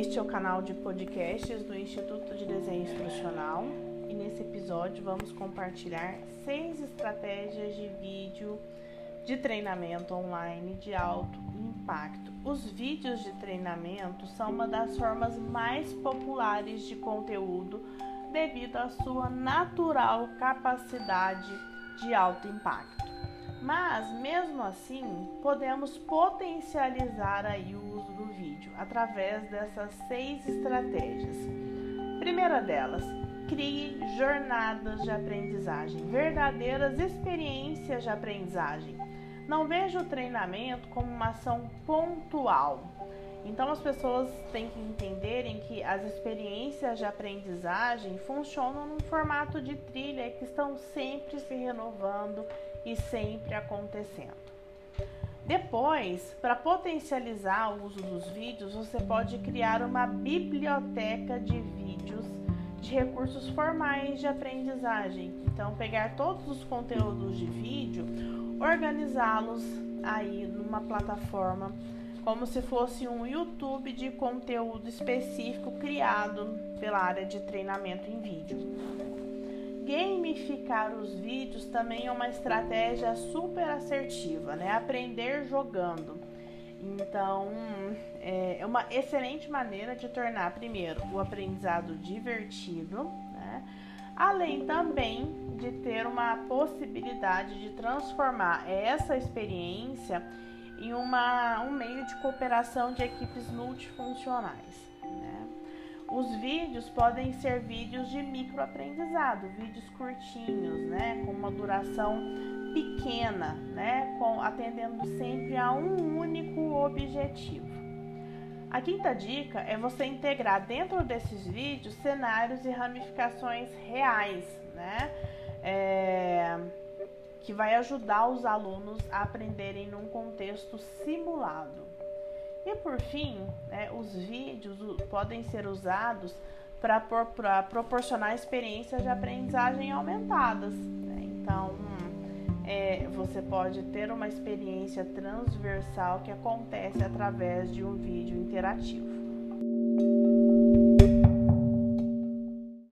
Este é o canal de podcasts do Instituto de Desenho Instrucional e nesse episódio vamos compartilhar seis estratégias de vídeo de treinamento online de alto impacto. Os vídeos de treinamento são uma das formas mais populares de conteúdo devido à sua natural capacidade de alto impacto. Mas mesmo assim, podemos potencializar aí o uso do vídeo através dessas seis estratégias. Primeira delas, crie jornadas de aprendizagem, verdadeiras experiências de aprendizagem. Não veja o treinamento como uma ação pontual. Então as pessoas têm que entenderem que as experiências de aprendizagem funcionam num formato de trilha que estão sempre se renovando e sempre acontecendo. Depois, para potencializar o uso dos vídeos, você pode criar uma biblioteca de vídeos de recursos formais de aprendizagem. Então, pegar todos os conteúdos de vídeo, organizá-los aí numa plataforma como se fosse um YouTube de conteúdo específico criado pela área de treinamento em vídeo. Gamificar os vídeos também é uma estratégia super assertiva, né? Aprender jogando. Então, é uma excelente maneira de tornar, primeiro, o aprendizado divertido, né? além também de ter uma possibilidade de transformar essa experiência em uma, um meio de cooperação de equipes multifuncionais. Né? Os vídeos podem ser vídeos de microaprendizado, vídeos curtinhos, né? com uma duração pequena, né? com, atendendo sempre a um único objetivo. A quinta dica é você integrar dentro desses vídeos cenários e ramificações reais, né? É que vai ajudar os alunos a aprenderem num contexto simulado. E por fim, né, os vídeos podem ser usados para proporcionar experiências de aprendizagem aumentadas. Né? Então, é, você pode ter uma experiência transversal que acontece através de um vídeo interativo.